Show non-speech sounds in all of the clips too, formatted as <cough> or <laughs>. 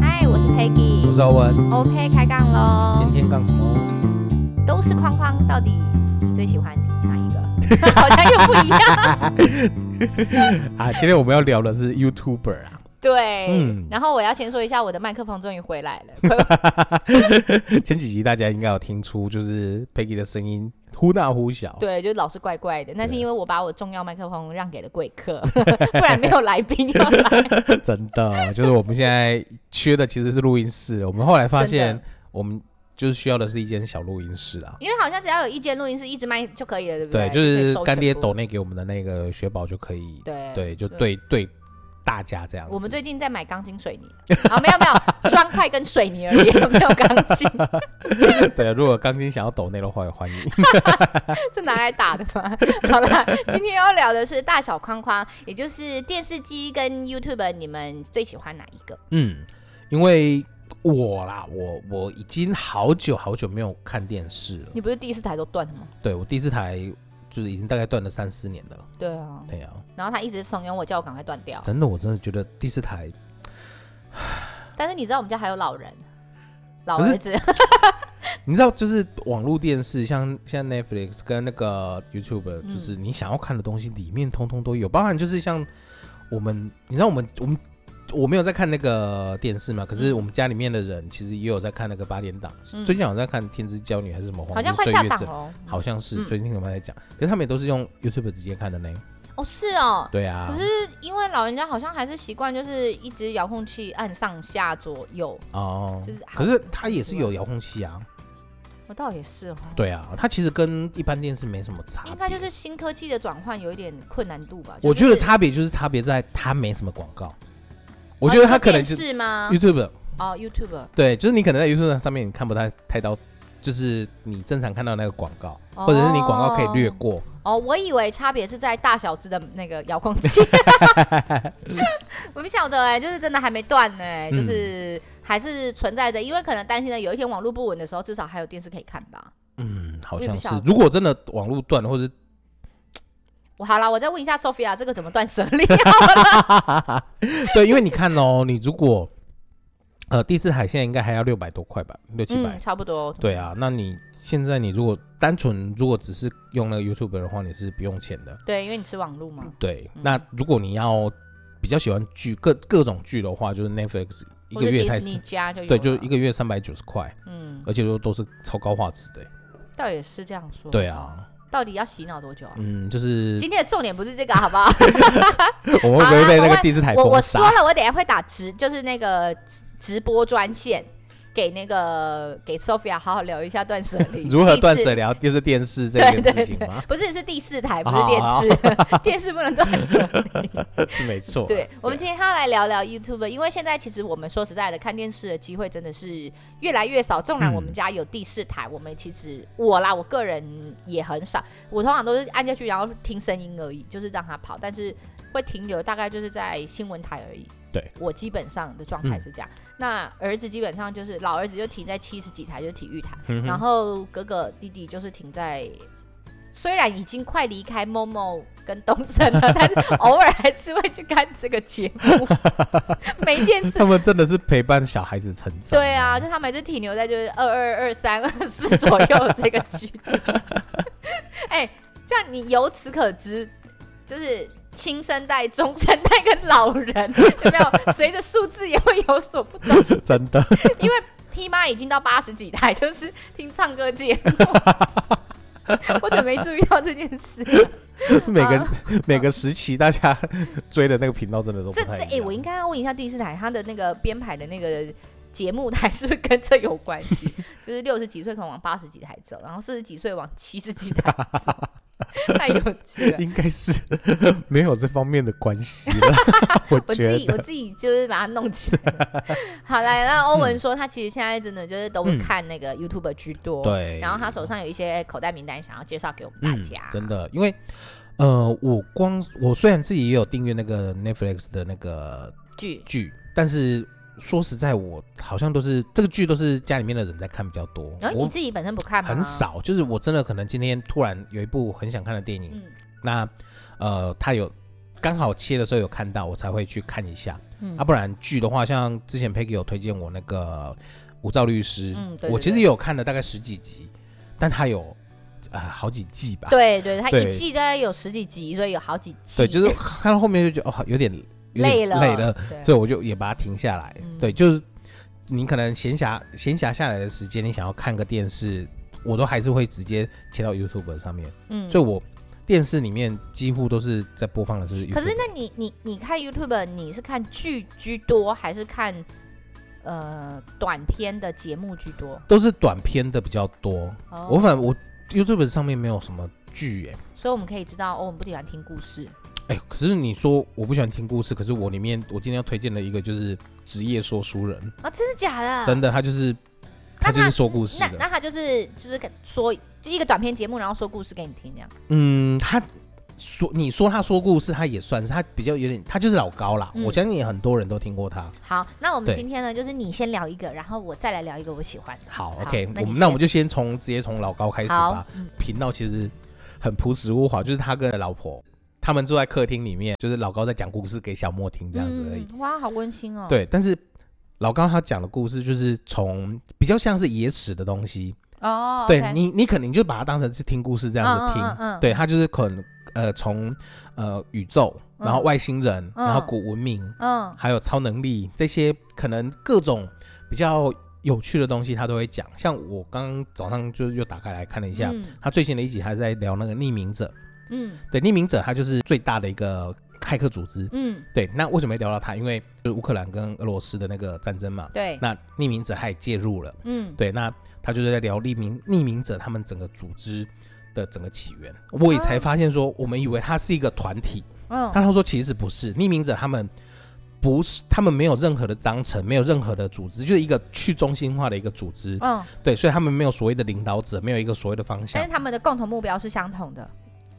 嗨，我是 Peggy，我是欧文，OK，开杠喽。今天杠什么？都是框框，到底你最喜欢哪一个？<laughs> 好像又不一样。<laughs> 啊，今天我们要聊的是 YouTuber 啊。对，嗯，然后我要先说一下，我的麦克风终于回来了。<laughs> 前几集大家应该有听出，就是 Peggy 的声音忽大忽小，对，就老是怪怪的。那是因为我把我重要麦克风让给了贵客，<laughs> 不然没有来宾要来。<laughs> 真的，就是我们现在缺的其实是录音室。我们后来发现，我们就是需要的是一间小录音室啊。因为好像只要有一间录音室，一直麦就可以了，对不对？对，就是干爹抖内给我们的那个雪宝就可以。对对，就对对。大家这样子，我们最近在买钢筋水泥 <laughs> 啊，没有没有砖块跟水泥而已，<laughs> 没有钢筋。<laughs> 对啊，如果钢筋想要抖内的话，也欢迎。是拿来打的吗？好了，今天要聊的是大小框框，也就是电视机跟 YouTube，你们最喜欢哪一个？嗯，因为我啦，我我已经好久好久没有看电视了。你不是第四台都断了吗？对，我第四台。就是已经大概断了三四年了。对啊，对啊。然后他一直怂恿我，叫我赶快断掉。真的，我真的觉得第四台。<sighs> 但是你知道我们家还有老人，老儿子。<laughs> 你知道，就是网络电视，像像 Netflix 跟那个 YouTube，就是你想要看的东西里面通通都有，包含就是像我们，你知道我们我们。我没有在看那个电视嘛，可是我们家里面的人其实也有在看那个八点档。嗯、最近好像在看《天之娇女》还是什么黄金岁月？好像快下档哦。好像是，最近听他们在讲，可是他们也都是用 YouTube 直接看的呢。哦，是哦。对啊。可是因为老人家好像还是习惯，就是一直遥控器按上下左右。哦。就是。可是它也是有遥控器啊。我倒也是哦。对啊，它其实跟一般电视没什么差别。应该就是新科技的转换有一点困难度吧。我觉得差别就是差别在它没什么广告。我觉得他可能是吗？YouTube 哦，YouTube 对，就是你可能在 YouTube 上面你看不太太到，就是你正常看到那个广告，或者是你广告可以略过。哦，我以为差别是在大小只的那个遥控器。<laughs> 我不晓得哎，就是真的还没断呢，就是还是存在着，因为可能担心呢，有一天网络不稳的时候，至少还有电视可以看吧。嗯，好像是。如果真的网络断了，或者我好了，我再问一下 Sophia，这个怎么断舍离？<laughs> 对，因为你看哦，你如果呃第四台现在应该还要六百多块吧，六七百，差不多。对啊，那你现在你如果单纯如果只是用那个 YouTube 的话，你是不用钱的。对，因为你是网络嘛。对，嗯、那如果你要比较喜欢剧各各种剧的话，就是 Netflix 一个月才是对，就一个月三百九十块，嗯，而且都都是超高画质的。倒也是这样说。对啊。到底要洗脑多久啊？嗯，就是今天的重点不是这个，好不好？<laughs> 我们会不会被那个第四台？我我说了，我等下会打直，就是那个直播专线。给那个给 Sophia 好好聊一下断舍离，<laughs> 如何断舍离？就是电视这件事情吗？不是，是第四台，不是电视，<laughs> 电视不能断舍离，<laughs> 是没错。对，我们今天要来聊聊 YouTube，因为现在其实我们说实在的，看电视的机会真的是越来越少。纵然我们家有第四台，我们其实我啦，我个人也很少，我通常都是按下去然后听声音而已，就是让它跑，但是会停留大概就是在新闻台而已。对，我基本上的状态是这样。嗯、那儿子基本上就是老儿子就停在七十几台，就是体育台，嗯、然后哥哥弟弟就是停在，虽然已经快离开 Momo 跟东森了，但是偶尔还是会去看这个节目。没电视，他们真的是陪伴小孩子成长。对啊，就他们还是停留在就是二二二三二四左右这个区间。<laughs> 哎、欸，这样你由此可知，就是。新生代、中生代跟老人 <laughs> 有没有 <laughs> 随着数字也会有所不同？真的，因为 P 妈已经到八十几台，就是听唱歌节目。<laughs> 我怎么没注意到这件事？每个、啊、每个时期大家追的那个频道真的都。这这哎，我应该要问一下第四台，它的那个编排的那个节目台是不是跟这有关系？就是六十几岁可能往八十几台走，然后四十几岁往七十几台走。<laughs> 太有趣了，应该是 <laughs> 没有这方面的关系了。<laughs> 我我自己我自己就是把它弄起来。好来，那欧文说他其实现在真的就是都会看那个 YouTube 居多，对。然后他手上有一些口袋名单，想要介绍给我们大家。真的，因为呃，我光我虽然自己也有订阅那个 Netflix 的那个剧剧，但是。说实在，我好像都是这个剧都是家里面的人在看比较多。然后你自己本身不看吗？很少，就是我真的可能今天突然有一部很想看的电影，嗯、那呃，他有刚好切的时候有看到，我才会去看一下。嗯，啊，不然剧的话，像之前 Peggy 有推荐我那个无照律师，嗯，对对对，我其实也有看了大概十几集，但他有呃好几季吧？对对，他一季大概有十几集，所以有好几季。对，就是 <laughs> 看到后面就觉得哦，有点累了，累了，所以我就也把它停下来。嗯、对，就是你可能闲暇闲暇下来的时间，你想要看个电视，我都还是会直接切到 YouTube 上面。嗯，所以我。电视里面几乎都是在播放的，就是。可是，那你你你看 YouTube，你是看剧居多，还是看呃短片的节目居多？都是短片的比较多。Oh. 我反正我 YouTube 上面没有什么剧哎，所以我们可以知道，哦，我们不喜欢听故事。哎、欸，可是你说我不喜欢听故事，可是我里面我今天要推荐的一个就是职业说书人啊，真的假的？真的，他就是他就是说故事。那那他就是就是说。就一个短篇节目，然后说故事给你听，这样。嗯，他说你说他说故事，他也算是他比较有点，他就是老高啦。嗯、我相信也很多人都听过他。好，那我们今天呢，就是你先聊一个，然后我再来聊一个我喜欢的。好，好，OK，我们那我们就先从直接从老高开始吧。频、嗯、道其实很朴实无华，就是他跟老婆他们坐在客厅里面，就是老高在讲故事给小莫听这样子而已。嗯、哇，好温馨哦。对，但是老高他讲的故事就是从比较像是野史的东西。哦、oh, okay.，对你，你可能就把它当成是听故事这样子听，嗯对，他就是可能呃从呃宇宙，然后外星人，嗯、然后古文明，嗯，还有超能力这些可能各种比较有趣的东西，他都会讲。像我刚刚早上就又打开来看了一下，嗯、他最新的一集还在聊那个匿名者，嗯，对，匿名者他就是最大的一个。骇客组织，嗯，对，那为什么会聊到他？因为就是乌克兰跟俄罗斯的那个战争嘛，对，那匿名者他也介入了，嗯，对，那他就是在聊匿名匿名者他们整个组织的整个起源。我也才发现说，我们以为他是一个团体，嗯，但他说其实不是，匿名者他们不是，他们没有任何的章程，没有任何的组织，就是一个去中心化的一个组织，嗯，对，所以他们没有所谓的领导者，没有一个所谓的方向，但是他们的共同目标是相同的，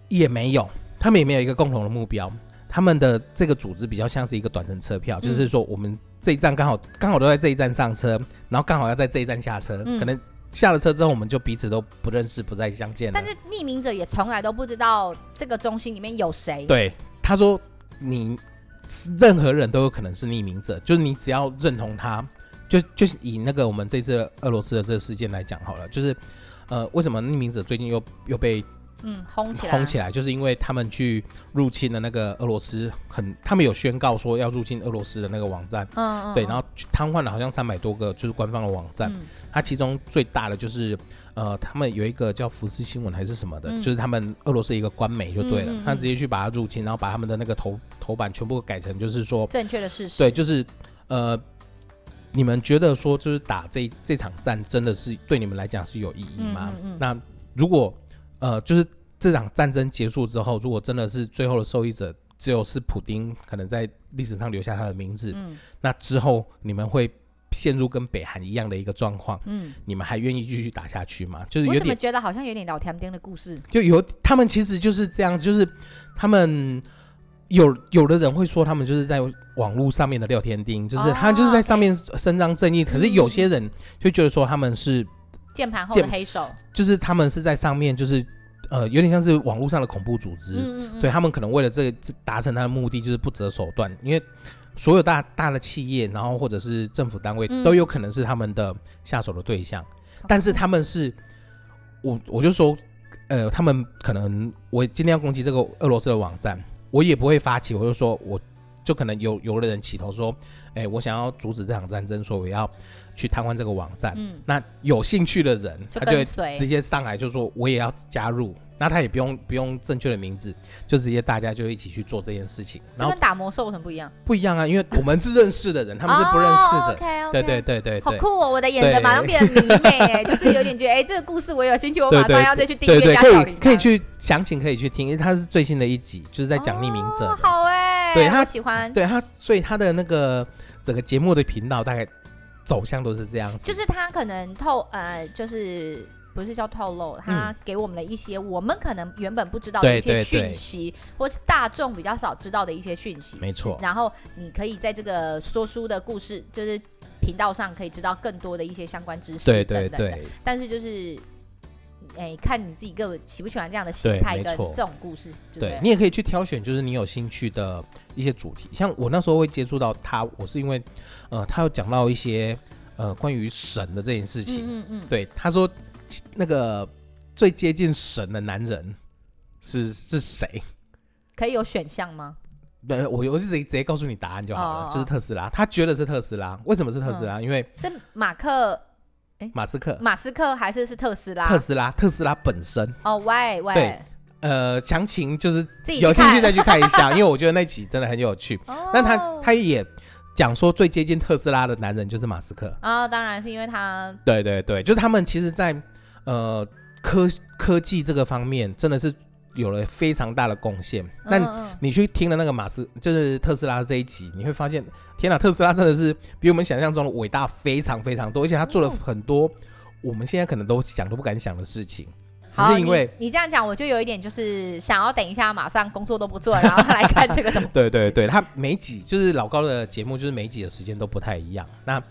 也没有，他们也没有一个共同的目标。他们的这个组织比较像是一个短程车票，嗯、就是说我们这一站刚好刚好都在这一站上车，然后刚好要在这一站下车，嗯、可能下了车之后我们就彼此都不认识，不再相见了。但是匿名者也从来都不知道这个中心里面有谁。对，他说你任何人都有可能是匿名者，就是你只要认同他，就就是以那个我们这次俄罗斯的这个事件来讲好了，就是呃为什么匿名者最近又又被。嗯，轰起来，轰起来，就是因为他们去入侵了那个俄罗斯，很，他们有宣告说要入侵俄罗斯的那个网站，嗯，嗯，对，然后瘫痪了好像三百多个就是官方的网站，嗯、它其中最大的就是，呃，他们有一个叫福斯新闻还是什么的，嗯、就是他们俄罗斯一个官媒就对了，他、直接去把它入侵，然后把他们的那个头头版全部改成就是说正确的事实，对，就是呃，你们觉得说就是打这这场战真的是对你们来讲是有意义吗？嗯嗯嗯、那如果呃，就是这场战争结束之后，如果真的是最后的受益者只有是普丁，可能在历史上留下他的名字，嗯，那之后你们会陷入跟北韩一样的一个状况，嗯，你们还愿意继续打下去吗？就是有点觉得好像有点老甜丁的故事，就有他们其实就是这样，就是他们有有的人会说他们就是在网络上面的廖天丁，就是他就是在上面伸张正义，可是有些人就觉得说他们是。键盘后的黑手，就是他们是在上面，就是呃，有点像是网络上的恐怖组织。嗯嗯嗯，对他们可能为了这个达成他的目的，就是不择手段。因为所有大大的企业，然后或者是政府单位，都有可能是他们的下手的对象。嗯、但是他们是，我我就说，呃，他们可能我今天要攻击这个俄罗斯的网站，我也不会发起，我就说我。就可能有有的人起头说，哎、欸，我想要阻止这场战争，说我要去瘫痪这个网站。嗯，那有兴趣的人，他就会直接上来就说我也要加入。那他也不用不用正确的名字，就直接大家就一起去做这件事情。然后跟打魔兽很不一样。不一样啊，因为我们是认识的人，<laughs> 他们是不认识的。Oh。对对对对，好酷哦！我的眼神马上变得迷妹，哎，就是有点觉得，哎、欸，这个故事我有兴趣，我马上要再去订阅加小铃铛。可以可以去详情可以去听，因为它是最新的一集，就是在讲匿名者。Oh, 好对他喜欢，对他，所以他的那个整个节目的频道大概走向都是这样子，就是他可能透呃，就是。不是叫透露，他给我们的一些我们可能原本不知道的一些讯息，或是大众比较少知道的一些讯息。没错。然后你可以在这个说书的故事，就是频道上可以知道更多的一些相关知识。对对对。但是就是哎，看你自己个喜不喜欢这样的形态跟这种故事，对，你也可以去挑选，就是你有兴趣的一些主题。像我那时候会接触到他，我是因为呃，他有讲到一些呃关于神的这件事情。嗯嗯，嗯，对，他说那个最接近神的男人是是谁？可以有选项吗？对，我我是直接直接告诉你答案就好了，哦、就是特斯拉。他觉得是特斯拉，为什么是特斯拉？嗯、因为是马克。诶，马斯克，马斯克还是是特斯拉？特斯拉，特斯拉本身。哦，喂喂，对，呃，详情就是有兴趣再去看一下，<laughs> 因为我觉得那集真的很有趣。哦，那他他也讲说最接近特斯拉的男人就是马斯克啊，当然是因为他，对对对，就是他们其实在呃科科技这个方面真的是。有了非常大的贡献，但你去听了那个马斯，就是特斯拉这一集，你会发现，天哪，特斯拉真的是比我们想象中的伟大非常非常多，而且他做了很多我们现在可能都想都不敢想的事情。只是因为你，你这样讲，我就有一点就是想要等一下马上工作都不做，然后来看这个。<laughs> 对对对，他每集就是老高的节目，就是每集的时间都不太一样。那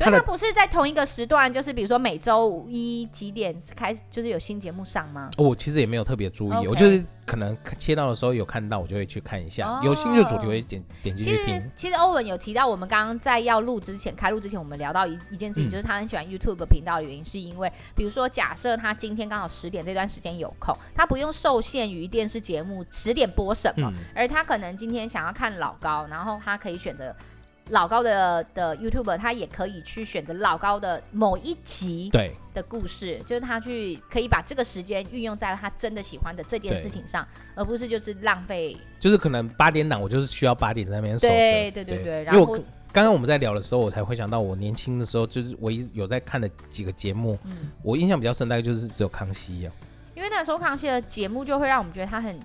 他不是在同一个时段，就是比如说每周一几点开始，就是有新节目上吗？我其实也没有特别注意.我就是可能切到的时候有看到，我就会去看一下。Oh. 有兴趣的主题会点点进去听。其实欧文有提到，我们刚刚在要录之前，开录之前，我们聊到一一件事情，嗯，就是他很喜欢 YouTube 频道的原因，是因为比如说假设他今天刚好十点这段时间有空，他不用受限于电视节目十点播什么，嗯，而他可能今天想要看老高，然后他可以选择。老高的的 YouTuber，他也可以去选择老高的某一集对的故事，就是他去可以把这个时间运用在他真的喜欢的这件事情上，而不是就是浪费。就是可能八点档，我就是需要八点在那边守着。对对对对，对。然后刚刚我们在聊的时候，我才会想到我年轻的时候，就是唯一有在看的几个节目，嗯，我印象比较深，大概就是只有康熙啊。因为那时候康熙的节目就会让我们觉得他很。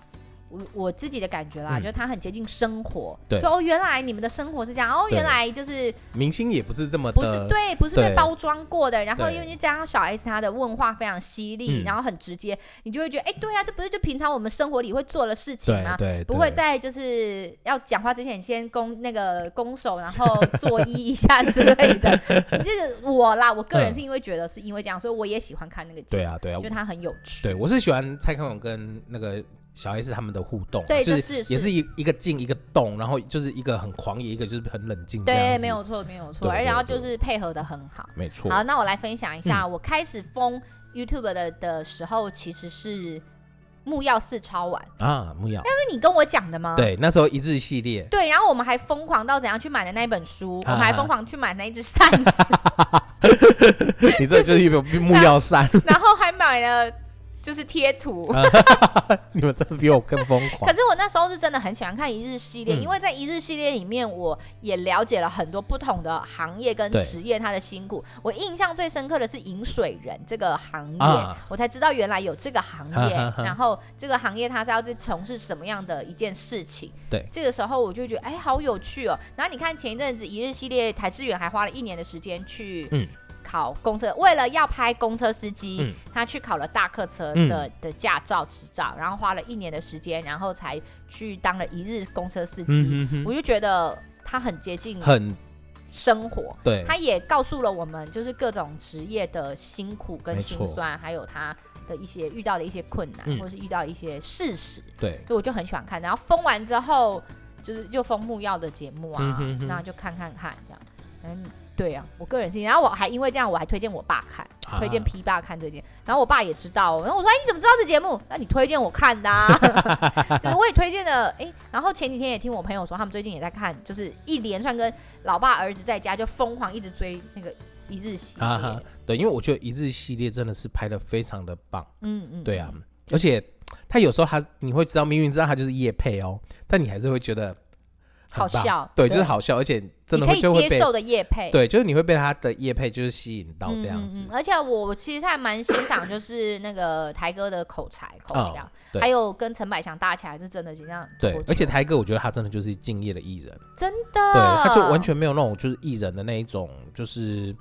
我我自己的感觉啦，嗯、就是他很接近生活。对，说哦，原来你们的生活是这样哦，原来就是明星也不是这么不是对，不是被包装过的。然后因为加上小 S 她的问话非常犀利，然后很直接，你就会觉得哎、欸，对啊，这不是就平常我们生活里会做的事情吗？对，不会在就是要讲话之前先攻那个攻手，然后作揖一下 <laughs> 之类的。<laughs> 就是我啦，我个人是因为觉得是因为这样，所以我也喜欢看那个节目。对啊，对啊，就他很有趣。对，我是喜欢蔡康永跟那个。小 S 他们的互动，对，就是也是一一个静一个动，然后就是一个很狂野，一个就是很冷静。对，没有错，没有错。然后就是配合的很好，没错。好，那我来分享一下，嗯、我开始封 YouTube 的的时候，其实是木曜四超玩啊，木曜。那是你跟我讲的吗？对，那时候一日系列。对，然后我们还疯狂到怎样去买的那一本书，啊、我们还疯狂去买那一只扇子。<laughs> 你这就是一本木曜扇，<laughs> 然后还买了。就是贴图，<laughs> 你们真的比我更疯狂。可是我那时候是真的很喜欢看一日系列，嗯，因为在一日系列里面，我也了解了很多不同的行业跟职业它的辛苦。我印象最深刻的是饮水人这个行业，啊，我才知道原来有这个行业，啊，然后这个行业它是要去从事什么样的一件事情。对，这个时候我就觉得哎，好有趣哦。然后你看前一阵子一日系列，台志远还花了一年的时间去，嗯。考公车，为了要拍公车司机，嗯，他去考了大客车的、嗯、的驾照执照，然后花了一年的时间，然后才去当了一日公车司机。嗯、哼哼，我就觉得他很接近很。生活，对，他也告诉了我们，就是各种职业的辛苦跟辛酸，还有他的一些遇到的一些困难，嗯、或是遇到一些事实。对，所以我就很喜欢看。然后封完之后，就是就封木曜的节目啊，那就看看看这样，嗯。对啊，我个人信，然后我还因为这样，我还推荐我爸看，啊、推荐 P 爸看这件，然后我爸也知道，然后我说，哎，你怎么知道这节目？那你推荐我看的，啊，<laughs> 就是我也推荐了，哎，然后前几天也听我朋友说，他们最近也在看，就是一连串跟老爸儿子在家就疯狂一直追那个一日系列，啊，对，因为我觉得一日系列真的是拍的非常的棒，嗯嗯，对啊，而且他有时候他你会知道，明明知道他就是叶配哦，但你还是会觉得。好笑，对，就是好笑，而且真的会就会接受的叶配，对，就是你会被他的叶配就是吸引到这样子。嗯嗯。嗯、而且我其实还蛮欣赏，就是那个台哥的口才口条、哦，还有跟陈百强搭起来是真的，就这样。对，而且台哥我觉得他真的就是敬业的艺人，真的，对，他就完全没有那种就是艺人的那一种，就是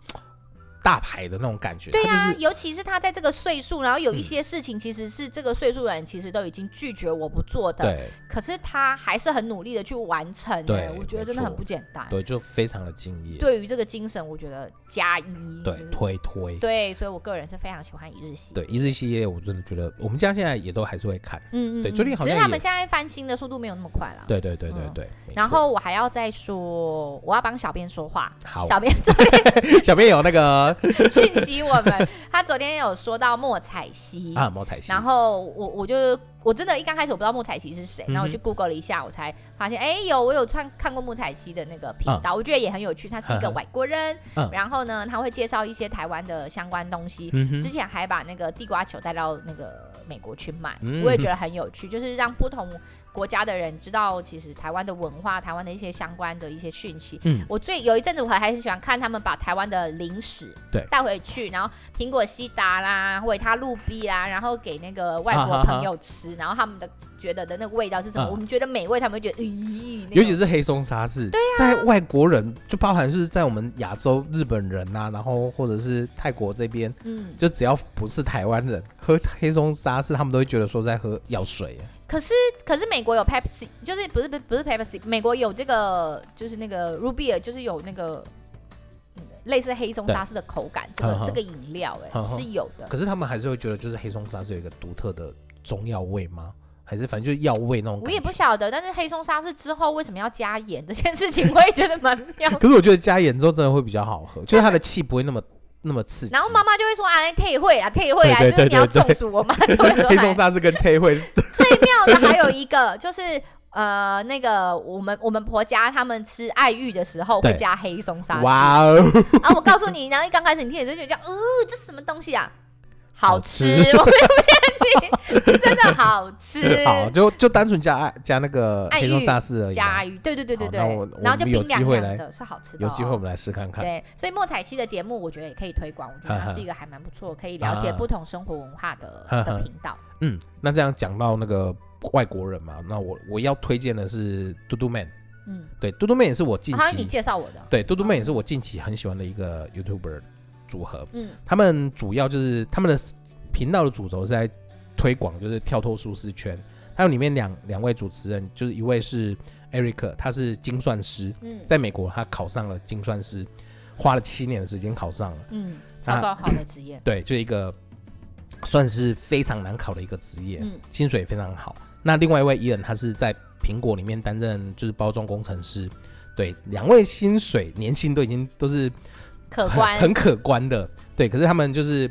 大牌的那种感觉。对啊，就是、尤其是他在这个岁数，然后有一些事情，其实是这个岁数的人其实都已经拒绝我不做的，对。可是他还是很努力的去完成，对，我觉得真的很不简单。对，就非常的敬业。对于这个精神，我觉得加一。对，推推。对，所以我个人是非常喜欢一日系。对，一日系列我真的觉得，我们家现在也都还是会看。嗯嗯。对，最近好像。只是他们现在翻新的速度没有那么快了。对对对对对。然后我还要再说，我要帮小编说话。好。小编 <laughs> 小编有那个 <laughs> 讯息我们，他昨天有说到莫彩西啊，莫彩曦。然后我我就。我真的，一刚开始我不知道莫彩曦是谁，然后我去 Google 了一下，我才发现，哎，有我有看看过莫彩曦的那个频道，我觉得也很有趣。他是一个外国人，然后呢，他会介绍一些台湾的相关东西。之前还把那个地瓜球带到那个美国去卖，我也觉得很有趣，就是让不同国家的人知道，其实台湾的文化、台湾的一些相关的一些讯息。我最有一阵子我还很喜欢看他们把台湾的零食带回去，然后苹果西达啦、维他露比啦，然后给那个外国朋友吃。然后他们的觉得的那个味道是什么？嗯、我们觉得美味，他们会觉得咦，尤其是黑松沙士，对啊，在外国人就包含是在我们亚洲日本人呐、啊，然后或者是泰国这边，嗯，就只要不是台湾人喝黑松沙士，他们都会觉得说在喝药水。可是可是美国有 Pepsi，就是不是不不是 Pepsi，美国有这个就是那个 Ruby，就是有那个、嗯、类似黑松沙士的口感，这个这个饮料哎是有的。可是他们还是会觉得就是黑松沙士有一个独特的。中药味吗？还是反正就是药味那种？我也不晓得。但是黑松沙是之后为什么要加盐这件事情，我也觉得蛮妙。可是我觉得加盐之后真的会比较好喝，<laughs> 就是它的气不会那么那么刺激。然后妈妈就会说啊，退会啊，退会啊，就是你要中暑。我妈就会说 <laughs> 黑松沙是跟退会。<laughs> 最妙的还有一个就是呃，那个我们我们婆家他们吃爱玉的时候会加黑松沙士。哇哦！啊，我告诉你，然后一刚开始你听的时候就觉得，呃，这什么东西啊？好吃，<laughs> 我没有骗你，真的好吃。<laughs> 好，就就单纯加加那个黑松沙士而已。加鱼，对对对对对。然后就冰凉凉的，是好吃的。有机会我们来试看看。对，所以莫彩希的节目，我觉得也可以推广。我觉得它是一个还蛮不错，可以了解不同生活文化的的频道。嗯，那这样讲到那个外国人嘛，那我我要推荐的是嘟嘟 man。嗯，对，嘟嘟 man 也是我近期。好像你介绍我的。对，嘟嘟 man 也是我近期很喜欢的一个 YouTuber。组合，嗯，他们主要就是他们的频道的主轴是在推广，就是跳脱舒适圈。还有里面两两位主持人，就是一位是 Eric，他是精算师，嗯，在美国他考上了精算师，花了七年的时间考上了，嗯，超高好的职业，对，就一个算是非常难考的一个职业，嗯，薪水非常好。那另外一位伊恩，他是在苹果里面担任就是包装工程师，对，两位薪水年薪都已经都是。可观，很可观的，对。可是他们就是，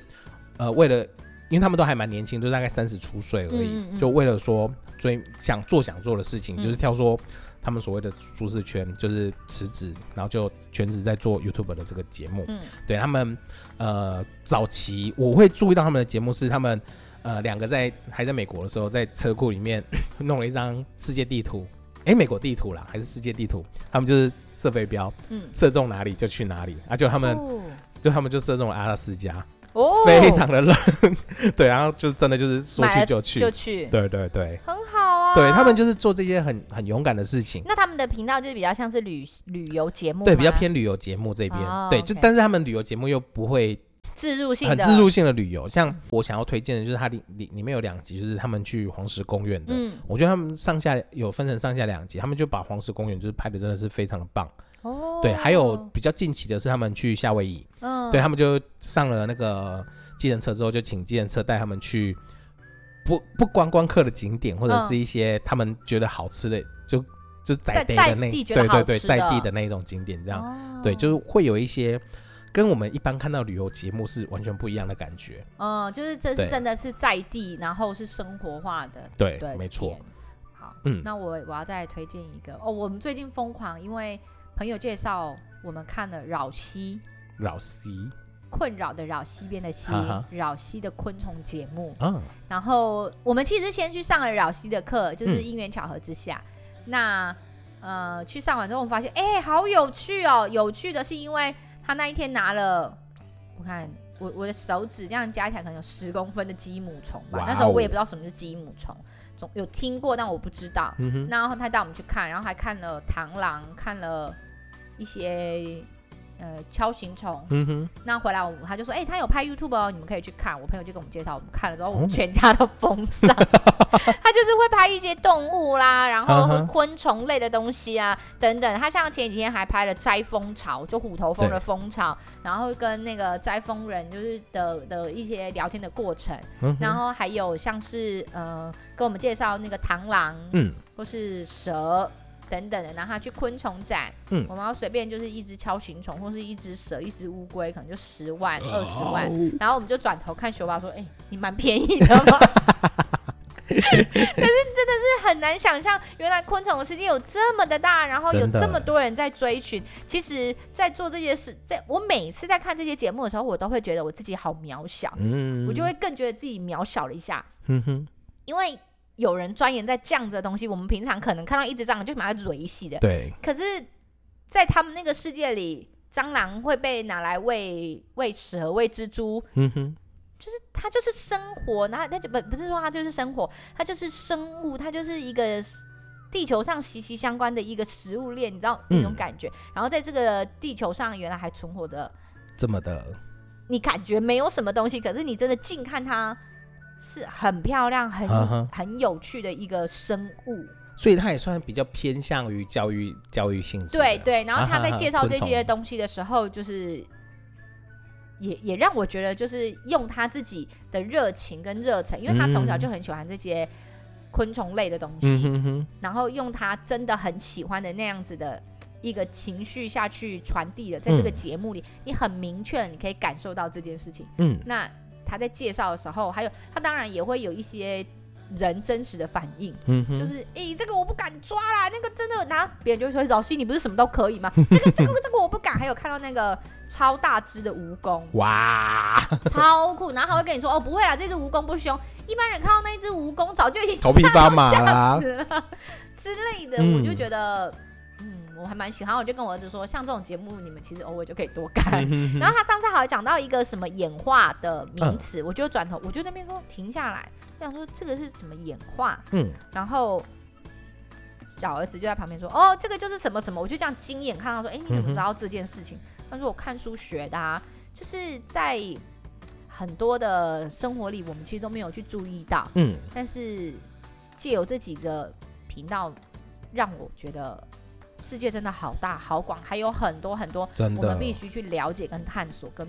呃，为了，因为他们都还蛮年轻，就大概三十出岁而已，嗯嗯、就为了说追想做想做的事情，嗯、就是跳说他们所谓的舒适圈，就是辞职，然后就全职在做 YouTube 的这个节目。嗯，对他们，呃，早期我会注意到他们的节目是他们，呃，两个在还在美国的时候，在车库里面 <coughs> 弄了一张世界地图。哎、欸，美国地图啦，还是世界地图？他们就是射飞镖，嗯，射中哪里就去哪里。啊，就他们，哦、就他们就射中了阿拉斯加，哦，非常的冷，<laughs> 对，然后就真的就是说去就去，就去，对对对，很好啊。对他们就是做这些很很勇敢的事情。那他们的频道就是比较像是旅旅游节目，对，比较偏旅游节目这边，哦、对，就 okay 但是他们旅游节目又不会。置入性的。很自入性的旅游，像我想要推荐的就是它里里里面有两集，就是他们去黄石公园的。嗯，我觉得他们上下有分成上下两集，他们就把黄石公园就是拍的真的是非常的棒。哦，对，还有比较近期的是他们去夏威夷，嗯，对他们就上了那个计程车之后，就请计程车带他们去不不观光客的景点，或者是一些他们觉得好吃的，就就在地的那对对对在地的那种景点，这样。对，就是会有一些。跟我们一般看到旅游节目是完全不一样的感觉。嗯，就是这是真的是在地，然后是生活化的。对，对没错。好，嗯，那我我要再推荐一个哦，我们最近疯狂，因为朋友介绍我们看了扰西。扰西。困扰的扰西边的西，扰哈西的昆虫节目。嗯。然后我们其实先去上了扰西的课，就是因缘巧合之下，嗯、那呃去上完之后，我们发现哎、欸，好有趣哦！有趣的是因为。他那一天拿了，我看我我的手指这样加起来可能有十公分的鸡母虫吧。Wow 那时候我也不知道什么是鸡母虫，总有听过，但我不知道。然后他带我们去看，然后还看了螳螂，看了一些呃锹形虫，嗯哼，那回来我他就说，哎、欸，他有拍 YouTube 哦，你们可以去看。我朋友就跟我们介绍，我们看了之后，我们全家都疯上。<laughs> 他就是会拍一些动物啦，然后昆虫类的东西啊等等。他像前几天还拍了摘蜂巢，就虎头蜂的蜂巢，然后跟那个摘蜂人就是的的一些聊天的过程，嗯、然后还有像是呃跟我们介绍那个螳螂，嗯，或是蛇。等等的，然后他去昆虫展，嗯，我们要随便就是一只锹形虫或是一只蛇、一只乌龟，可能就十万、二十万，然后我们就转头看修爸说：“哎、欸，你蛮便宜的吗？” <laughs> 可是真的是很难想象，原来昆虫的世界有这么的大，然后有这么多人在追寻。其实，在做这些事，在我每次在看这些节目的时候，我都会觉得我自己好渺小，嗯，我就会更觉得自己渺小了一下，嗯哼，因为。有人钻研在这样子的东西，我们平常可能看到一只蟑螂就把它蕊洗的。对。可是，在他们那个世界里，蟑螂会被拿来喂喂蛇、喂蜘蛛。嗯哼。就是它就是生活，然后它就不不是说它就是生活，它就是生物，它就是一个地球上息息相关的一个食物链，你知道那种感觉。嗯。然后在这个地球上，原来还存活的这么的，你感觉没有什么东西，可是你真的近看它。是很漂亮、很很有趣的一个生物，所以它也算比较偏向于教育教育性质。对对，然后他在介绍这些东西的时候，就是也也让我觉得，就是用他自己的热情跟热忱，因为他从小就很喜欢这些昆虫类的东西，嗯、然后用他真的很喜欢的那样子的一个情绪下去传递的，在这个节目里，嗯、你很明确，你可以感受到这件事情。嗯，那。他在介绍的时候，还有他当然也会有一些人真实的反应，嗯，就是哎、欸，这个我不敢抓啦，那个真的然后别人就会说老师，你不是什么都可以吗？<laughs> 这个这个这个我不敢。还有看到那个超大只的蜈蚣，哇，超酷。然后还会跟你说哦，不会啦，这只蜈蚣不凶，一般人看到那只蜈蚣早就已经头皮发麻了之类的，嗯、我就觉得。我还蛮喜欢，我就跟我儿子说，像这种节目，你们其实偶尔就可以多看。然后他上次好像讲到一个什么演化的名词，嗯，我就转头，我就那边说停下来，我想说这个是什么演化？嗯，然后小儿子就在旁边说，哦，这个就是什么什么，我就这样惊眼看到说，哎，你怎么知道这件事情？他说我看书学的啊，就是在很多的生活里，我们其实都没有去注意到。嗯，但是借由这几个频道，让我觉得。世界真的好大好广，还有很多很多，我们必须去了解跟探索，跟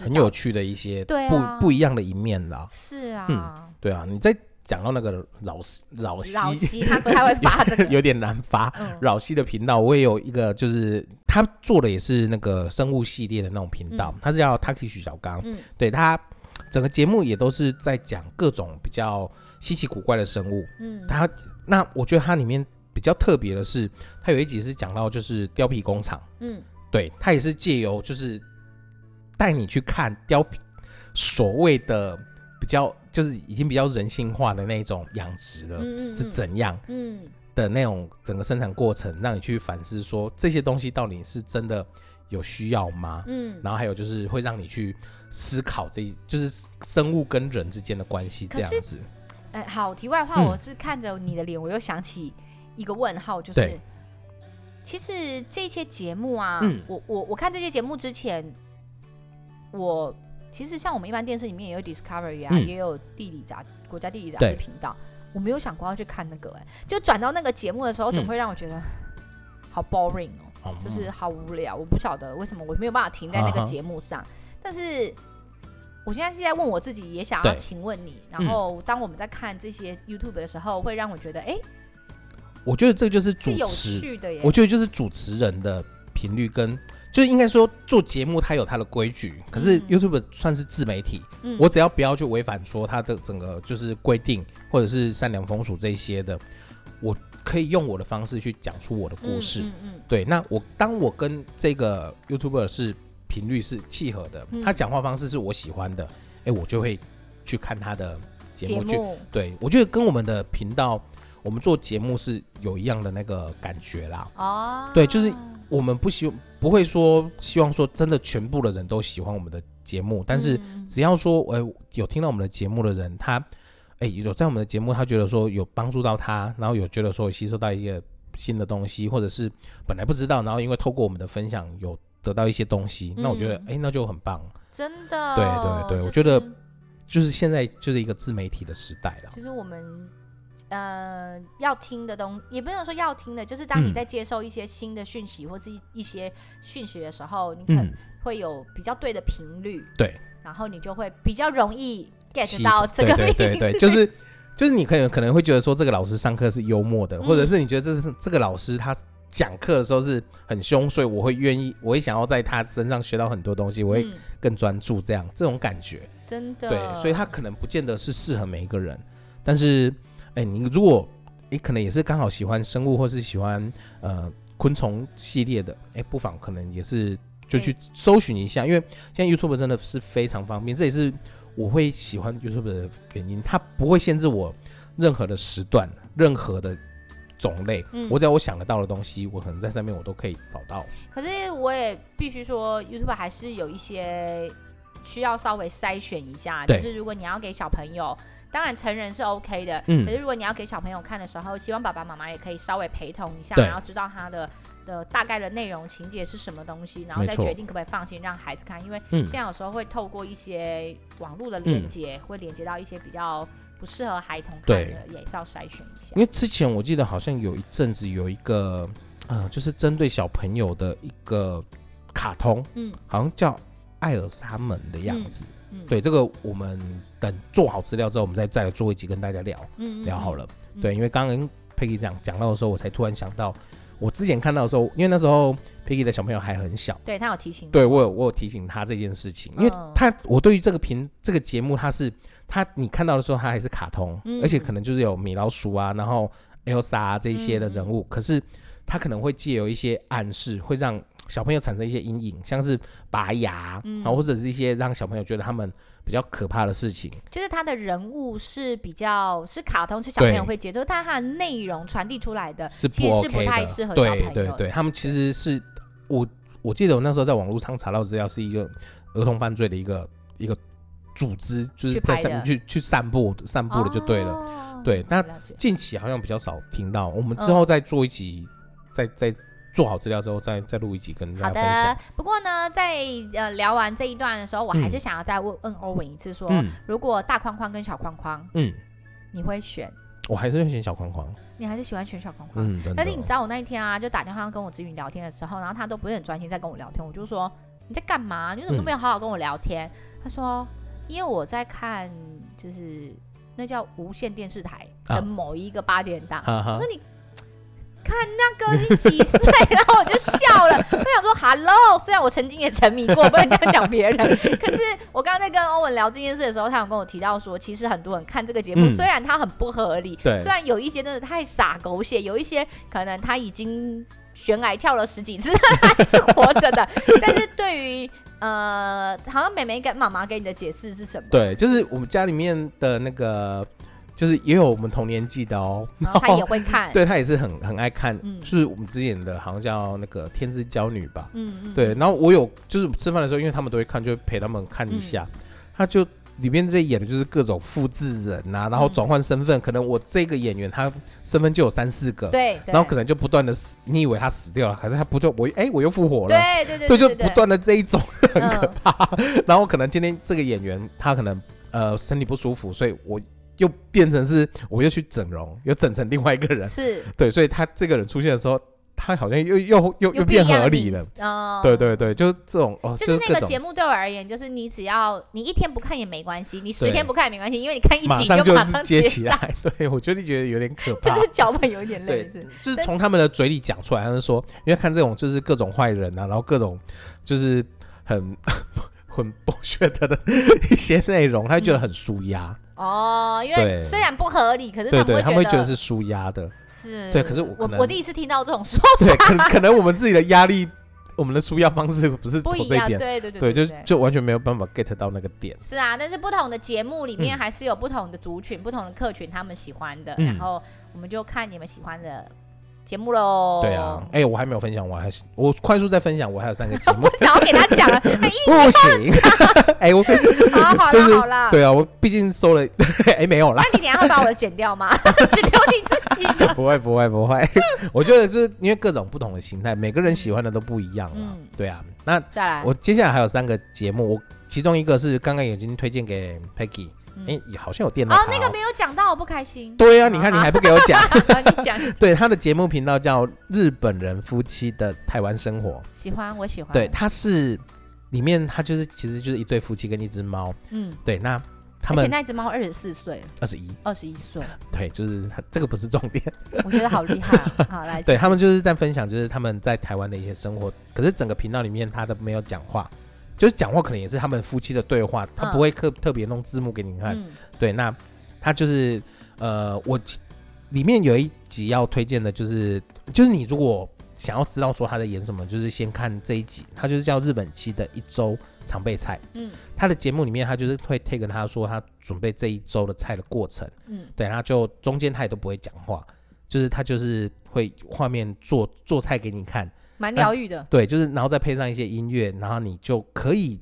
很有趣的一些不、啊、不一样的一面啦。是啊，嗯，对啊，你在讲到那个老西老西，老西他不太会发这个，<laughs> 有点难发。老、嗯、西的频道，我也有一个，就是他做的也是那个生物系列的那种频道，嗯、他是叫 Taki 许小刚，嗯，对他整个节目也都是在讲各种比较稀奇古怪的生物，嗯，他那我觉得它里面。比较特别的是，他有一集是讲到就是貂皮工厂，嗯，对，他也是借由就是带你去看貂皮所谓的比较就是已经比较人性化的那种养殖了，嗯嗯，是怎样，嗯的那种整个生产过程，让你去反思说这些东西到底是真的有需要吗？嗯，然后还有就是会让你去思考这就是生物跟人之间的关系这样子。哎、欸，好，题外话，我是看着你的脸，我又想起。一个问号就是，其实这些节目啊，嗯、我我我看这些节目之前，我其实像我们一般电视里面也有 Discovery 啊，嗯、也有地理杂国家地理杂志频道，我没有想过要去看那个、欸，哎，就转到那个节目的时候，总会让我觉得好 boring 哦、喔，嗯、就是好无聊，我不晓得为什么我没有办法停在那个节目上，啊、但是我现在是在问我自己，也想要请问你，然后当我们在看这些 YouTube 的时候，会让我觉得，哎、欸。我觉得这就是主持，我觉得就是主持人的频率跟，就应该说做节目它有它的规矩，可是 YouTube 算是自媒体，嗯、我只要不要去违反说它的整个就是规定或者是善良风俗这些的，我可以用我的方式去讲出我的故事。嗯嗯嗯、对，那我当我跟这个 YouTuber 是频率是契合的，他讲话方式是我喜欢的，哎、欸，我就会去看他的节目去。对，我觉得跟我们的频道。我们做节目是有一样的那个感觉啦，哦，对，就是我们不希不会说希望说真的全部的人都喜欢我们的节目，但是只要说，哎、欸，有听到我们的节目的人，他，哎、欸，有在我们的节目，他觉得说有帮助到他，然后有觉得说有吸收到一些新的东西，或者是本来不知道，然后因为透过我们的分享有得到一些东西，嗯、那我觉得哎、欸，那就很棒。真的，对对对，我觉得就是现在就是一个自媒体的时代了。其实我们呃要听的东，也不能说要听的，就是当你在接受一些新的讯息、嗯、或是一一些讯息的时候，你可能会有比较对的频率，对，然后你就会比较容易 get 到这个，对对对对，<laughs> 就是就是你可能可能会觉得说这个老师上课是幽默的，嗯、或者是你觉得这是这个老师他。讲课的时候是很凶，所以我会愿意，我会想要在他身上学到很多东西，我会更专注，这样、嗯、这种感觉，真的。对，所以他可能不见得是适合每一个人，但是，哎、欸，你如果你可能也是刚好喜欢生物或是喜欢呃昆虫系列的，哎、欸，不妨可能也是就去搜寻一下，欸、因为现在 YouTube 真的是非常方便，这也是我会喜欢 YouTube 的原因，它不会限制我任何的时段，任何的。种类，嗯，我只要我想得到的东西，我可能在上面我都可以找到。可是我也必须说，YouTube 还是有一些需要稍微筛选一下。就是如果你要给小朋友，当然成人是 OK 的，嗯，可是如果你要给小朋友看的时候，希望爸爸妈妈也可以稍微陪同一下，然后知道他的的大概的内容情节是什么东西，然后再决定可不可以放心让孩子看。因为现在有时候会透过一些网络的连接，嗯、会连接到一些比较。不适合孩童看的，对也要筛选一下。因为之前我记得好像有一阵子有一个，呃，就是针对小朋友的一个卡通，嗯，好像叫《艾尔莎们》的样子。嗯嗯、对，这个我们等做好资料之后，我们再再来做一集跟大家聊，嗯，聊好了。嗯、对，因为刚刚 Peggy 讲讲到的时候，我才突然想到，我之前看到的时候，因为那时候 Peggy 的小朋友还很小，对他有提醒，对我有我有提醒他这件事情，因为他我对于这个频这个节目他是。他你看到的时候，他还是卡通，嗯、而且可能就是有米老鼠啊，然后 Elsa 啊这些的人物，嗯、可是他可能会借由一些暗示，会让小朋友产生一些阴影，像是拔牙，嗯、或者是一些让小朋友觉得他们比较可怕的事情。就是他的人物是比较是卡通，是小朋友会接受，对但他的内容传递出来的是不太适合小朋友。对对对，他们其实是我我记得我那时候在网络上查到资料，是一个儿童犯罪的一个一个。组织就是在上面去去散步散步的就对了，哦、对。那近期好像比较少听到，我们之后再做一集，再再、嗯、做好资料之后再再录一集跟大家分享。好的。不过呢，在呃聊完这一段的时候，我还是想要再问问欧文一次说，如果大框框跟小框框，嗯，你会选？我还是会选小框框。你还是喜欢选小框框？嗯。但是你知道我那一天啊，就打电话跟我子女聊天的时候，然后他都不是很专心在跟我聊天，我就说你在干嘛？你怎么都没有好好跟我聊天？嗯、他说。因为我在看，就是那叫无线电视台的某一个八点档。我说你看那个你几岁？然后我就笑了。<laughs> 我想说，Hello，<laughs> 虽然我曾经也沉迷过，不能这样讲别人。<laughs> 可是我刚刚在跟欧文聊这件事的时候，他有跟我提到说，其实很多人看这个节目，虽然它很不合理，虽然有一些真的太傻狗血，有一些可能他已经悬崖跳了十几次，他还是活着的。但是对于呃，好像妹妹跟妈妈给你的解释是什么？对，就是我们家里面的那个，就是也有我们同年纪的哦，<laughs> 然后他也会看，对他也是很很爱看，嗯，就是我们之前的好像叫那个《天之娇女》吧，嗯嗯，对，然后我有就是吃饭的时候，因为他们都会看，就陪他们看一下，嗯、他就。里面在演的就是各种复制人呐、啊，然后转换身份，嗯、可能我这个演员他身份就有三四个，对，然后可能就不断的死，你以为他死掉了，可是他不断我哎、欸、我又复活了，对对对，对，对，就不断的这一种很可怕。嗯、<laughs> 然后可能今天这个演员他可能呃身体不舒服，所以我又变成是我又去整容，又整成另外一个人，是。对，所以他这个人出现的时候。他好像又又又又变合理了，哦，对对对，就是这种哦，就是那个节目对我而言，就是你只要你一天不看也没关系，你十天不看也没关系，因为你看一集就马上接起来。<laughs> 对，我觉得觉得有点可怕，就是脚本有点类似，就是从他们的嘴里讲出来，他们说，因为看这种就是各种坏人啊，然后各种就是很 <laughs> 很剥削 <laughs> 的一些内容，他就觉得很舒压哦，因为虽然不合理，可是对对，他们会觉得是舒压的。是。对，可是我我我第一次听到这种说法，<laughs> 对，可可能我们自己的压力，我们的舒压方式不是不一样，对对对，对，就就完全没有办法 get 到那个点。是啊，但是不同的节目里面还是有不同的族群、不同的客群，他们喜欢的，然后我们就看你们喜欢的节目喽。对啊，哎、欸，我还没有分享，我还是我快速再分享，我还有三个节目。<laughs> 我想要给他讲了，<laughs> 不行。<laughs> 哎、欸，我好好就是好了，对啊，我毕竟收了，哎、欸，没有啦。那你等下会把我的剪掉吗？只留你自己的。不会，不会，不会。我觉得就是因为各种不同的形态，每个人喜欢的都不一样啊。嗯，对啊。那再来，我接下来还有三个节目，我其中一个是刚刚已经推荐给 Peggy。哎，好像有电脑哦，那个没有讲到，我不开心。对啊，你看你还不给我讲，<laughs> 你讲。对，他的节目频道叫日本人夫妻的台湾生活，喜欢，我喜欢。对，他是里面他就是其实就是一对夫妻跟一只猫，嗯，对，那他们而且那只猫二十四岁，二十一，二十一岁，对，就是这个不是重点，我觉得好厉害。好 <laughs> 来，对他们就是在分享就是他们在台湾的一些生活，可是整个频道里面他都没有讲话。就是讲话可能也是他们夫妻的对话，他不会特特别弄字幕给你看。嗯、对，那他就是呃，我里面有一集要推荐的，就是就是你如果想要知道说他在演什么，就是先看这一集，他就是叫日本期的一周常备菜。嗯，他的节目里面他就是会 take 他说他准备这一周的菜的过程。嗯，对，然后就中间他也都不会讲话，就是他就是会画面做做菜给你看。蛮疗愈的，对，就是然后再配上一些音乐，然后你就可以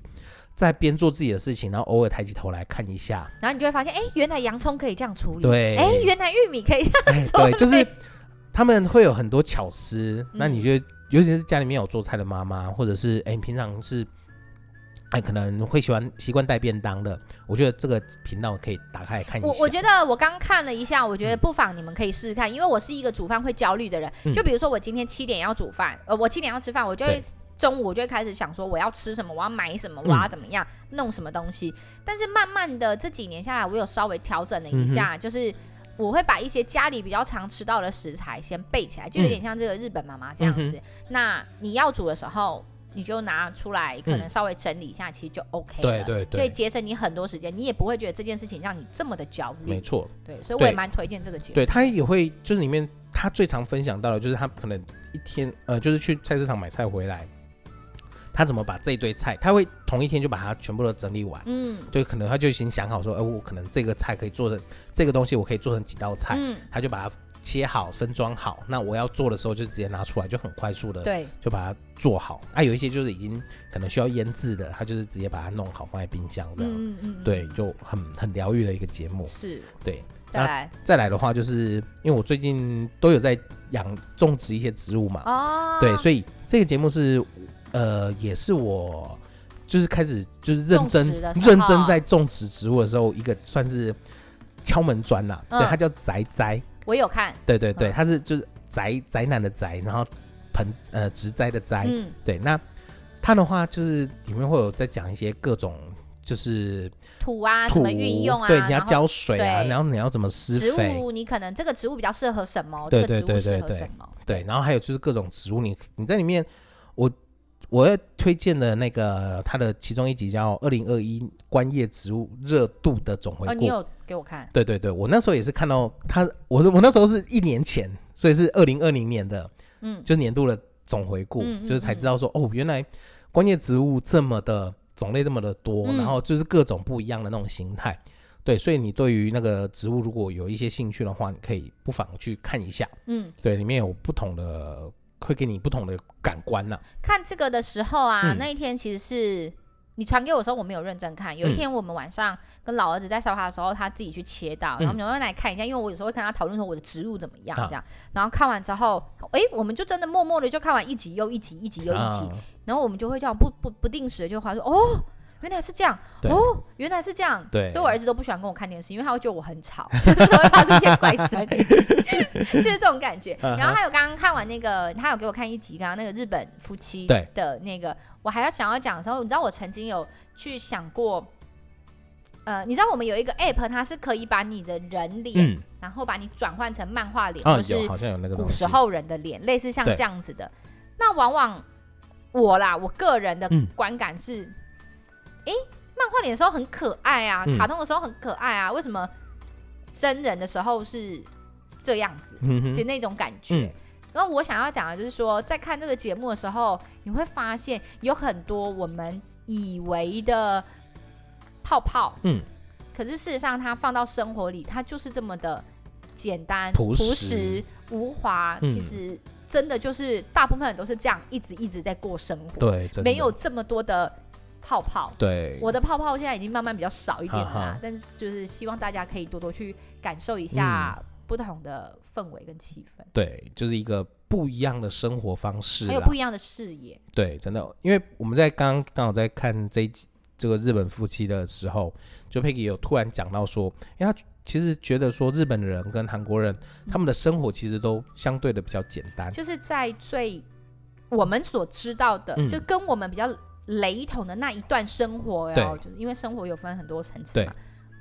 在边做自己的事情，然后偶尔抬起头来看一下，然后你就会发现，哎，原来洋葱可以这样处理，对，哎，原来玉米可以这样处理，对，就是他们会有很多巧思，那你就尤其是家里面有做菜的妈妈，或者是哎，平常是。哎，可能会喜欢习惯带便当的，我觉得这个频道可以打开来看一下。我我觉得我刚看了一下，我觉得不妨你们可以试试看，嗯、因为我是一个煮饭会焦虑的人。嗯、就比如说我今天七点要煮饭，呃，我七点要吃饭，我就会中午我就会开始想说我要吃什么，我要买什么，我要怎么样、嗯、弄什么东西。但是慢慢的这几年下来，我有稍微调整了一下，嗯、就是我会把一些家里比较常吃到的食材先备起来，就有点像这个日本妈妈这样子。嗯、那你要煮的时候。你就拿出来，可能稍微整理一下，嗯、其实就 OK 了。对对对，所以节省你很多时间，你也不会觉得这件事情让你这么的焦虑。没错，对，所以我也蛮推荐这个节目。对，他也会，就是里面他最常分享到的，就是他可能一天，呃，就是去菜市场买菜回来，他怎么把这一堆菜，他会同一天就把它全部都整理完。嗯，对，可能他就已经想好说，哎、呃，我可能这个菜可以做成这个东西，我可以做成几道菜，嗯、他就把它。切好分装好，那我要做的时候就直接拿出来，就很快速的，对，就把它做好。啊，有一些就是已经可能需要腌制的，它就是直接把它弄好放在冰箱这样，嗯嗯，对，就很很疗愈的一个节目。是，对。再来。再来的话，就是因为我最近都有在养种植一些植物嘛，哦，对，所以这个节目是呃，也是我就是开始就是认真认真在种植植物的时候，一个算是敲门砖呐，对，它叫宅栽。我有看，对对对，它是就是宅宅男的宅，然后盆呃植栽的栽，嗯，对，那它的话就是里面会有在讲一些各种就是土啊，怎么运用啊，对，你要浇水啊，然后你要怎么施肥，植物你可能这个植物比较适合什么，对对对对对，对，然后还有就是各种植物，你你在里面我。我要推荐的那个，它的其中一集叫《二零二一观叶植物热度的总回顾》。哦，你有给我看？对对对，我那时候也是看到它，我我那时候是一年前，所以是二零二零年的，嗯，就年度的总回顾，嗯、就是才知道说，哦，原来观叶植物这么的种类这么的多，嗯、然后就是各种不一样的那种形态。对，所以你对于那个植物如果有一些兴趣的话，你可以不妨去看一下。嗯，对，里面有不同的。会给你不同的感官呢、啊。看这个的时候啊，嗯、那一天其实是你传给我的时候，我没有认真看。有一天我们晚上跟老儿子在沙发的时候，他自己去切到，然后我们来看一下，因为我有时候会跟他讨论说我的植入怎么样这样。啊、然后看完之后，哎，我们就真的默默的就看完一集又一集，一集又一集。啊、然后我们就会这样不不不定时的就话说哦。原来是这样。哦，原来是这样。对，所以我儿子都不喜欢跟我看电视，因为他会觉得我很吵，<laughs> 就是会发出一些怪声，<laughs> 就是这种感觉。然后还有刚刚看完那个，他有给我看一集，刚刚那个日本夫妻的那个，我还要想要讲的时候，你知道我曾经有去想过，呃，你知道我们有一个 app，它是可以把你的人脸，嗯、然后把你转换成漫画脸，或、哦、是好像有那个古时候人的脸，类似像这样子的。那往往我啦，我个人的观感是。嗯哎，漫画脸的时候很可爱啊，嗯、卡通的时候很可爱啊，为什么真人的时候是这样子的那种感觉？然后我想要讲的就是说，在看这个节目的时候，你会发现有很多我们以为的泡泡，嗯，可是事实上它放到生活里，它就是这么的简单、朴实、朴实吴华其实真的就是大部分人都是这样一直一直在过生活，对，没有这么多的泡泡。对，我的泡泡现在已经慢慢比较少一点了，哈哈，但是就是希望大家可以多多去感受一下不同的氛围跟气氛。对，就是一个不一样的生活方式，还有不一样的视野。对，真的，因为我们在刚刚刚好在看这一集这个日本夫妻的时候，就 Peggy 有突然讲到说，因为他其实觉得说日本人跟韩国人、嗯、他们的生活其实都相对的比较简单，就是在最我们所知道的，嗯、就跟我们比较雷同的那一段生活哟，对就是因为生活有分很多层次嘛。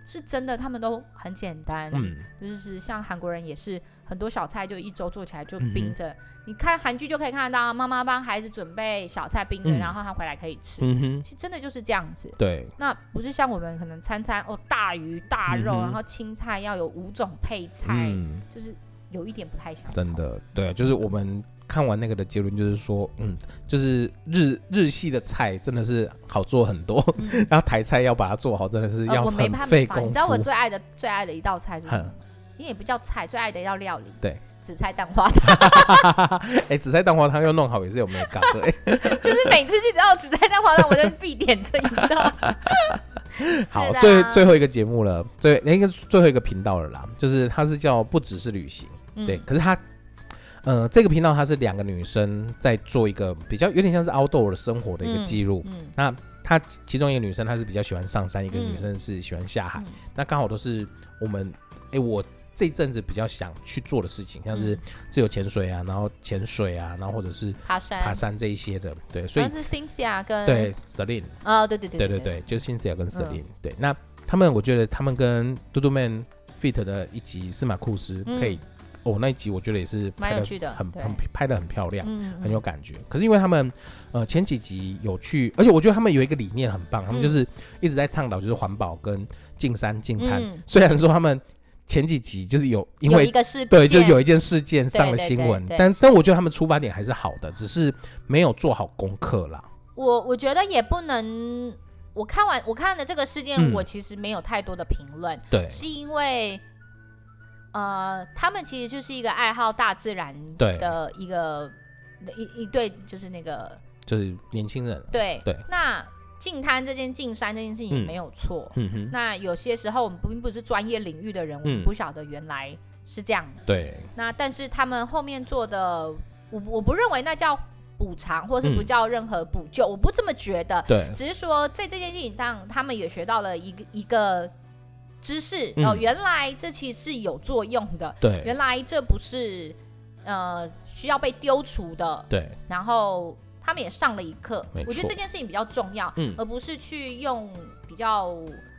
是真的，他们都很简单，嗯，就是像韩国人也是很多小菜就一周做起来就冰着。嗯、你看韩剧就可以看得到，妈妈帮孩子准备小菜冰着，嗯、然后他回来可以吃。嗯、哼其实真的就是这样子。对，那不是像我们可能餐餐哦大鱼大肉，嗯、然后青菜要有五种配菜，嗯、就是有一点不太像。真的，对，就是我们。看完那个的结论就是说，嗯，就是日日系的菜真的是好做很多，嗯、<laughs> 然后台菜要把它做好真的是要很费功夫。你知道我最爱的最爱的一道菜是什么？因为也不叫菜，最爱的一道料理。对，紫菜蛋花汤。<laughs> 哎、欸，紫菜蛋花汤要弄好也是有没有搞对？<laughs> 就是每次去找紫菜蛋花汤，我就必点这一道。好，啊、最最后一个节目了，最应该最后一个频道了啦，就是它是叫不只是旅行，嗯、对，可是它。呃，这个频道它是两个女生在做一个比较有点像是 outdoor 的生活的一个记录。嗯嗯、那她其中一个女生她是比较喜欢上山，一个女生是喜欢下海。嗯、那刚好都是我们哎，我这阵子比较想去做的事情，像是自由潜水啊，然后潜水啊，然后或者是爬山爬山这一些的。对，所以是 Cynthia 跟对 Celine 啊，对对对对对对，就是 Cynthia 跟 Celine、嗯。对，那他们我觉得他们跟嘟嘟 man fit 的一集司马库斯可以。哦，那一集我觉得也是拍的很很拍的很漂亮，嗯、很有感觉。可是因为他们呃前几集有去，而且我觉得他们有一个理念很棒，嗯、他们就是一直在倡导就是环保跟净山净滩。嗯、虽然说他们前几集就是有因为对，就有一件事件上了新闻，但但我觉得他们出发点还是好的，只是没有做好功课啦。我我觉得也不能，我看完我看的这个事件，嗯、我其实没有太多的评论，对，是因为。呃，他们其实就是一个爱好大自然的一个一一对，就是那个就是年轻人。对对。那进滩这件、进山这件事情也没有错。嗯哼。那有些时候我们并不是专业领域的人，我们不晓得原来是这样的。对。那但是他们后面做的，我我不认为那叫补偿，或是不叫任何补救，我不这么觉得。对。只是说在这件事情上，他们也学到了一个一个。知识哦，原来这其实是有作用的。对，原来这不是呃需要被丢除的。对，然后他们也上了一课。我觉得这件事情比较重要，嗯，而不是去用比较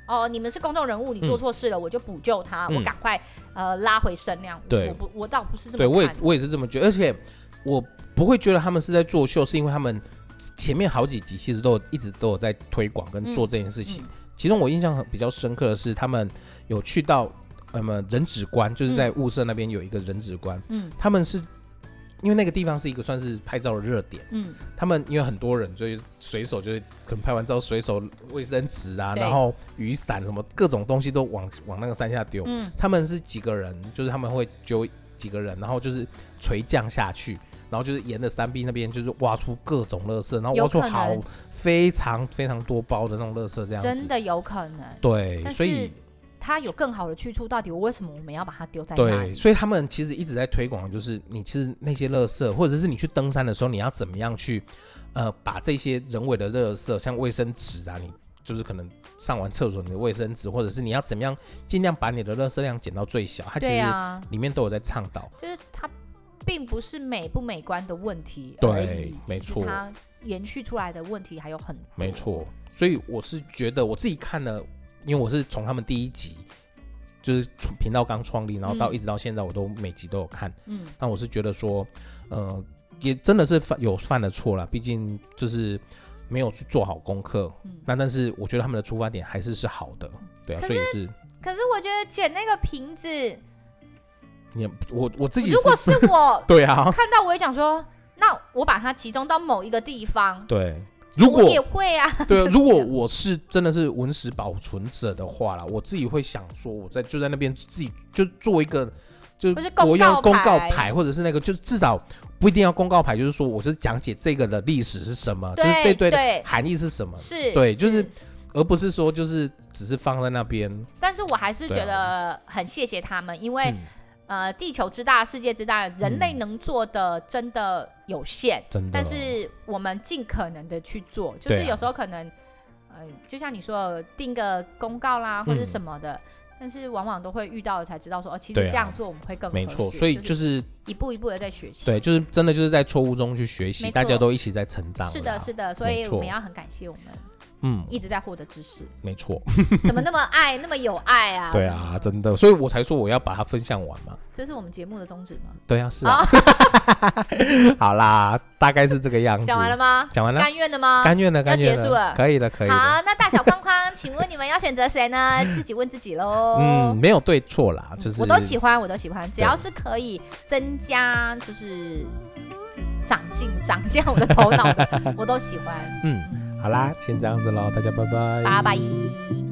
哦，你们是公众人物，你做错事了，我就补救他，我赶快呃拉回声量。对，我不，我倒不是这么。对，我也我也是这么觉得，而且我不会觉得他们是在作秀，是因为他们前面好几集其实都有一直都有在推广跟做这件事情。其中我印象很比较深刻的是，他们有去到什么人指关，就是在雾社那边有一个人指关。嗯，他们是因为那个地方是一个算是拍照的热点。嗯，他们因为很多人，就是随手就是可能拍完照，随手卫生纸啊，然后雨伞什么各种东西都往往那个山下丢。嗯，他们是几个人，就是他们会揪几个人，然后就是垂降下去。然后就是沿着山壁那边，就是挖出各种垃圾，然后挖出好非常非常多包的那种垃圾，这样子真的有可能。对，所以它有更好的去处，到底我为什么我们要把它丢在那里？对，所以他们其实一直在推广，就是你其实那些垃圾，或者是你去登山的时候，你要怎么样去呃把这些人为的垃圾，像卫生纸啊，你就是可能上完厕所你的卫生纸，或者是你要怎么样尽量把你的垃圾量减到最小，它其实里面都有在倡导，就是它。并不是美不美观的问题，对，没错，它延续出来的问题还有很多，没错。所以我是觉得我自己看了，因为我是从他们第一集就是频道刚创立，然后到一直到现在，我都每集都有看。嗯，那我是觉得说，呃，也真的是犯有犯了错了，毕竟就是没有去做好功课。嗯，那但是我觉得他们的出发点还是是好的，对啊，所以是。可是我觉得捡那个瓶子。你我我自己如果是我 <laughs> 对啊，看到我也讲说，那我把它集中到某一个地方。对，如果也会啊。<laughs> 对，如果 <laughs> 我是真的是文史保存者的话啦，我自己会想说，我在就在那边自己就做一个就是国用公告牌，或者是那个，就至少不一定要公告牌，就是说我是讲解这个的历史是什么，就是这对的含义是什么，是对，就是而不是说就是只是放在那边。但是我还是觉得很谢谢他们，因为。呃，地球之大，世界之大，人类能做的真的有限，真的。但是我们尽可能的去做，就是有时候可能，呃，就像你说的，定个公告啦，或者什么的，但是往往都会遇到了才知道说，哦，其实这样做我们会更好。没错，所以就是一步一步的在学习。对，就是真的就是在错误中去学习，大家都一起在成长。是的，是的，所以我们要很感谢我们。嗯，一直在获得知识，没错。<laughs> 怎么那么爱，那么有爱啊？对啊，真的，所以我才说我要把它分享完嘛。这是我们节目的宗旨吗？对啊，是啊。<laughs> 好啦，大概是这个样子。讲完了吗？讲完了。甘愿的吗？甘愿的，甘愿的。要结束了，可以了，可以。好，那大小框框，请问你们要选择谁呢？<laughs> 自己问自己喽。嗯，没有对错啦，就是我都喜欢，我都喜欢，只要是可以增加，就是长进、长进我的头脑的，我都喜欢。嗯。好啦，先这样子喽，大家拜拜。拜拜。